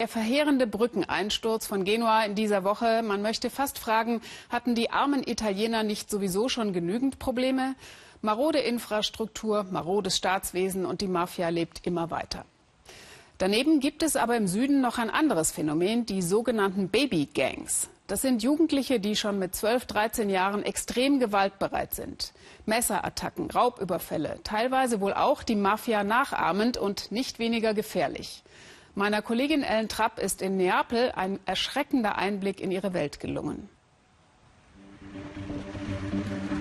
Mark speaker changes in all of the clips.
Speaker 1: Der verheerende Brückeneinsturz von Genua in dieser Woche, man möchte fast fragen, hatten die armen Italiener nicht sowieso schon genügend Probleme? Marode Infrastruktur, marodes Staatswesen und die Mafia lebt immer weiter. Daneben gibt es aber im Süden noch ein anderes Phänomen, die sogenannten Baby-Gangs. Das sind Jugendliche, die schon mit 12, 13 Jahren extrem gewaltbereit sind. Messerattacken, Raubüberfälle, teilweise wohl auch die Mafia nachahmend und nicht weniger gefährlich. Meiner Kollegin Ellen Trapp ist in Neapel ein erschreckender Einblick in ihre Welt gelungen.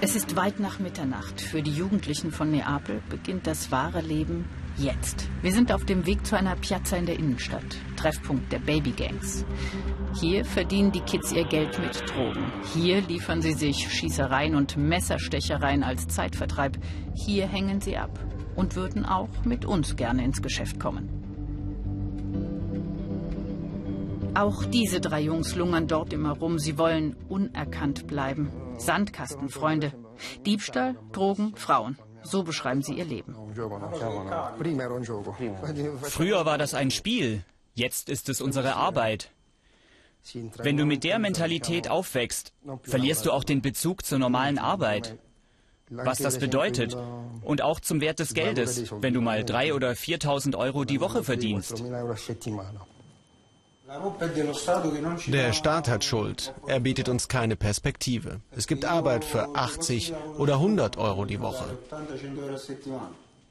Speaker 2: Es ist weit nach Mitternacht. Für die Jugendlichen von Neapel beginnt das wahre Leben jetzt. Wir sind auf dem Weg zu einer Piazza in der Innenstadt, Treffpunkt der Babygangs. Hier verdienen die Kids ihr Geld mit Drogen. Hier liefern sie sich Schießereien und Messerstechereien als Zeitvertreib. Hier hängen sie ab und würden auch mit uns gerne ins Geschäft kommen. Auch diese drei Jungs lungern dort immer rum. Sie wollen unerkannt bleiben. Sandkastenfreunde. Diebstahl, Drogen, Frauen. So beschreiben sie ihr Leben.
Speaker 3: Früher war das ein Spiel. Jetzt ist es unsere Arbeit. Wenn du mit der Mentalität aufwächst, verlierst du auch den Bezug zur normalen Arbeit. Was das bedeutet und auch zum Wert des Geldes, wenn du mal 3.000 oder 4.000 Euro die Woche verdienst.
Speaker 4: Der Staat hat Schuld. Er bietet uns keine Perspektive. Es gibt Arbeit für 80 oder 100 Euro die Woche.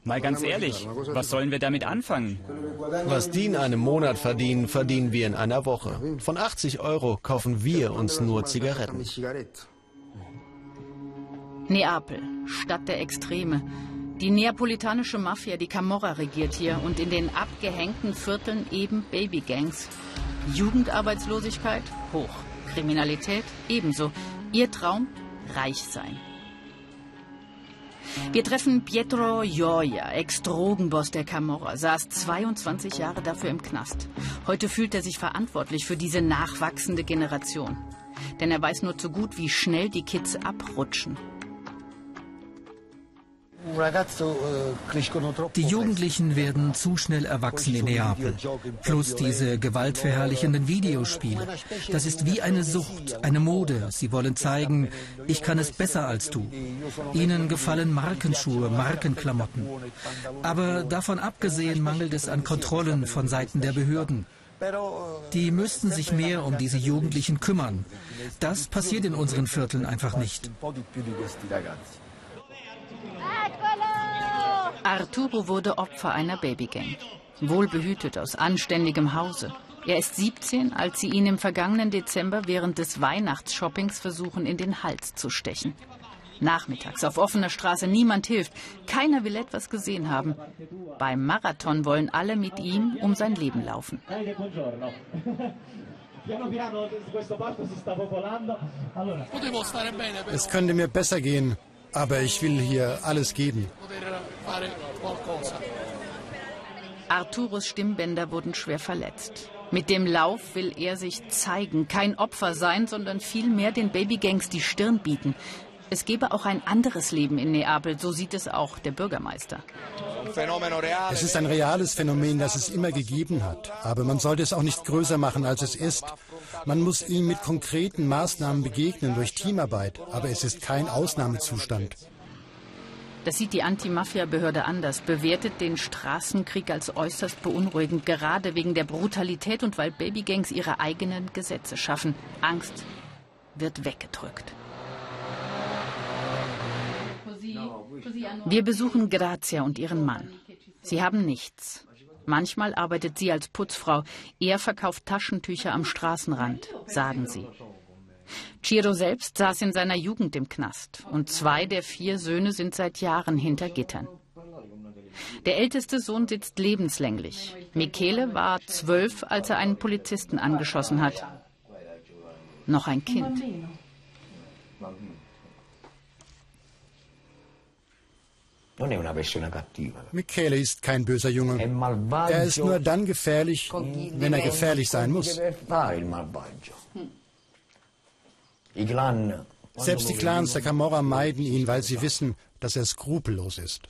Speaker 3: Mal ganz ehrlich, was sollen wir damit anfangen?
Speaker 4: Was die in einem Monat verdienen, verdienen wir in einer Woche. Von 80 Euro kaufen wir uns nur Zigaretten.
Speaker 2: Neapel, Stadt der Extreme. Die neapolitanische Mafia, die Camorra regiert hier und in den abgehängten Vierteln eben Babygangs. Jugendarbeitslosigkeit hoch, Kriminalität ebenso. Ihr Traum reich sein. Wir treffen Pietro Gioia, Ex-Drogenboss der Camorra, saß 22 Jahre dafür im Knast. Heute fühlt er sich verantwortlich für diese nachwachsende Generation. Denn er weiß nur zu gut, wie schnell die Kids abrutschen.
Speaker 5: Die Jugendlichen werden zu schnell erwachsen in Neapel. Plus diese gewaltverherrlichenden Videospiele. Das ist wie eine Sucht, eine Mode. Sie wollen zeigen, ich kann es besser als du. Ihnen gefallen Markenschuhe, Markenklamotten. Aber davon abgesehen mangelt es an Kontrollen von Seiten der Behörden. Die müssten sich mehr um diese Jugendlichen kümmern. Das passiert in unseren Vierteln einfach nicht.
Speaker 2: Arturo wurde Opfer einer Babygang. Wohlbehütet aus anständigem Hause. Er ist 17, als sie ihn im vergangenen Dezember während des Weihnachtsshoppings versuchen, in den Hals zu stechen. Nachmittags auf offener Straße, niemand hilft. Keiner will etwas gesehen haben. Beim Marathon wollen alle mit ihm um sein Leben laufen.
Speaker 6: Es könnte mir besser gehen, aber ich will hier alles geben.
Speaker 2: Arturos Stimmbänder wurden schwer verletzt. Mit dem Lauf will er sich zeigen, kein Opfer sein, sondern vielmehr den Babygangs die Stirn bieten. Es gebe auch ein anderes Leben in Neapel, so sieht es auch der Bürgermeister.
Speaker 6: Es ist ein reales Phänomen, das es immer gegeben hat. Aber man sollte es auch nicht größer machen, als es ist. Man muss ihm mit konkreten Maßnahmen begegnen durch Teamarbeit. Aber es ist kein Ausnahmezustand.
Speaker 2: Das sieht die Anti-Mafia-Behörde anders, bewertet den Straßenkrieg als äußerst beunruhigend, gerade wegen der Brutalität und weil Babygangs ihre eigenen Gesetze schaffen. Angst wird weggedrückt. Wir besuchen Grazia und ihren Mann. Sie haben nichts. Manchmal arbeitet sie als Putzfrau. Er verkauft Taschentücher am Straßenrand, sagen sie. Ciro selbst saß in seiner Jugend im Knast und zwei der vier Söhne sind seit Jahren hinter Gittern. Der älteste Sohn sitzt lebenslänglich. Michele war zwölf, als er einen Polizisten angeschossen hat. Noch ein Kind.
Speaker 6: Michele ist kein böser Junge. Er ist nur dann gefährlich, wenn er gefährlich sein muss. Selbst die Clans der Camorra meiden ihn, weil sie wissen, dass er skrupellos ist.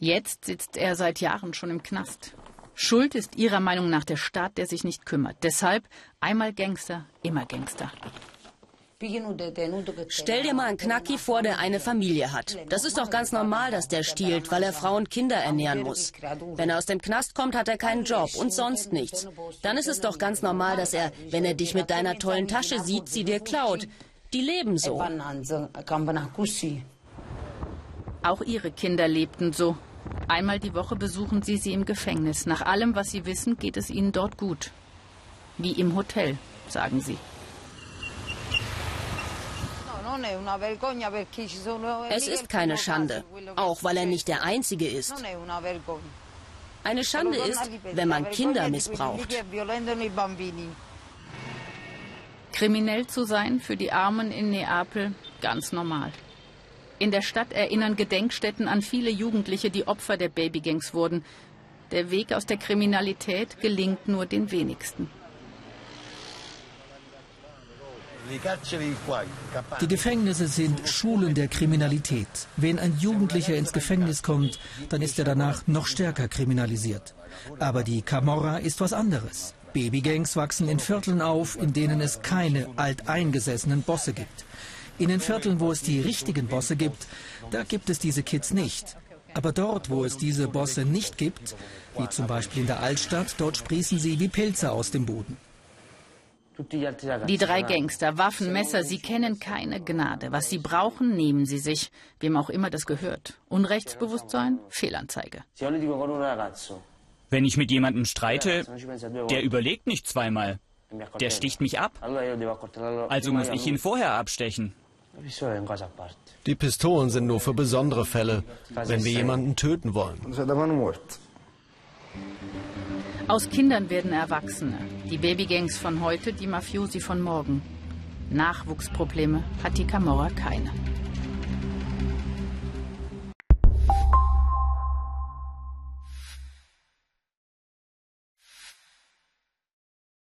Speaker 2: Jetzt sitzt er seit Jahren schon im Knast. Schuld ist ihrer Meinung nach der Staat, der sich nicht kümmert. Deshalb einmal Gangster, immer Gangster.
Speaker 7: Stell dir mal einen Knacki vor, der eine Familie hat. Das ist doch ganz normal, dass der stiehlt, weil er Frauen und Kinder ernähren muss. Wenn er aus dem Knast kommt, hat er keinen Job und sonst nichts. Dann ist es doch ganz normal, dass er, wenn er dich mit deiner tollen Tasche sieht, sie dir klaut. Die leben so.
Speaker 2: Auch ihre Kinder lebten so. Einmal die Woche besuchen sie sie im Gefängnis. Nach allem, was sie wissen, geht es ihnen dort gut. Wie im Hotel, sagen sie.
Speaker 7: Es ist keine Schande, auch weil er nicht der Einzige ist. Eine Schande ist, wenn man Kinder missbraucht.
Speaker 2: Kriminell zu sein für die Armen in Neapel ganz normal. In der Stadt erinnern Gedenkstätten an viele Jugendliche, die Opfer der Babygangs wurden. Der Weg aus der Kriminalität gelingt nur den wenigsten.
Speaker 5: Die Gefängnisse sind Schulen der Kriminalität. Wenn ein Jugendlicher ins Gefängnis kommt, dann ist er danach noch stärker kriminalisiert. Aber die Camorra ist was anderes. Babygangs wachsen in Vierteln auf, in denen es keine alteingesessenen Bosse gibt. In den Vierteln, wo es die richtigen Bosse gibt, da gibt es diese Kids nicht. Aber dort, wo es diese Bosse nicht gibt, wie zum Beispiel in der Altstadt, dort sprießen sie wie Pilze aus dem Boden.
Speaker 2: Die drei Gangster, Waffen, Messer, sie kennen keine Gnade. Was sie brauchen, nehmen sie sich, wem auch immer das gehört. Unrechtsbewusstsein, Fehlanzeige.
Speaker 3: Wenn ich mit jemandem streite, der überlegt nicht zweimal. Der sticht mich ab. Also muss ich ihn vorher abstechen.
Speaker 4: Die Pistolen sind nur für besondere Fälle, wenn wir jemanden töten wollen.
Speaker 2: Aus Kindern werden Erwachsene. Die Babygangs von heute, die Mafiosi von morgen. Nachwuchsprobleme hat die Camorra keine.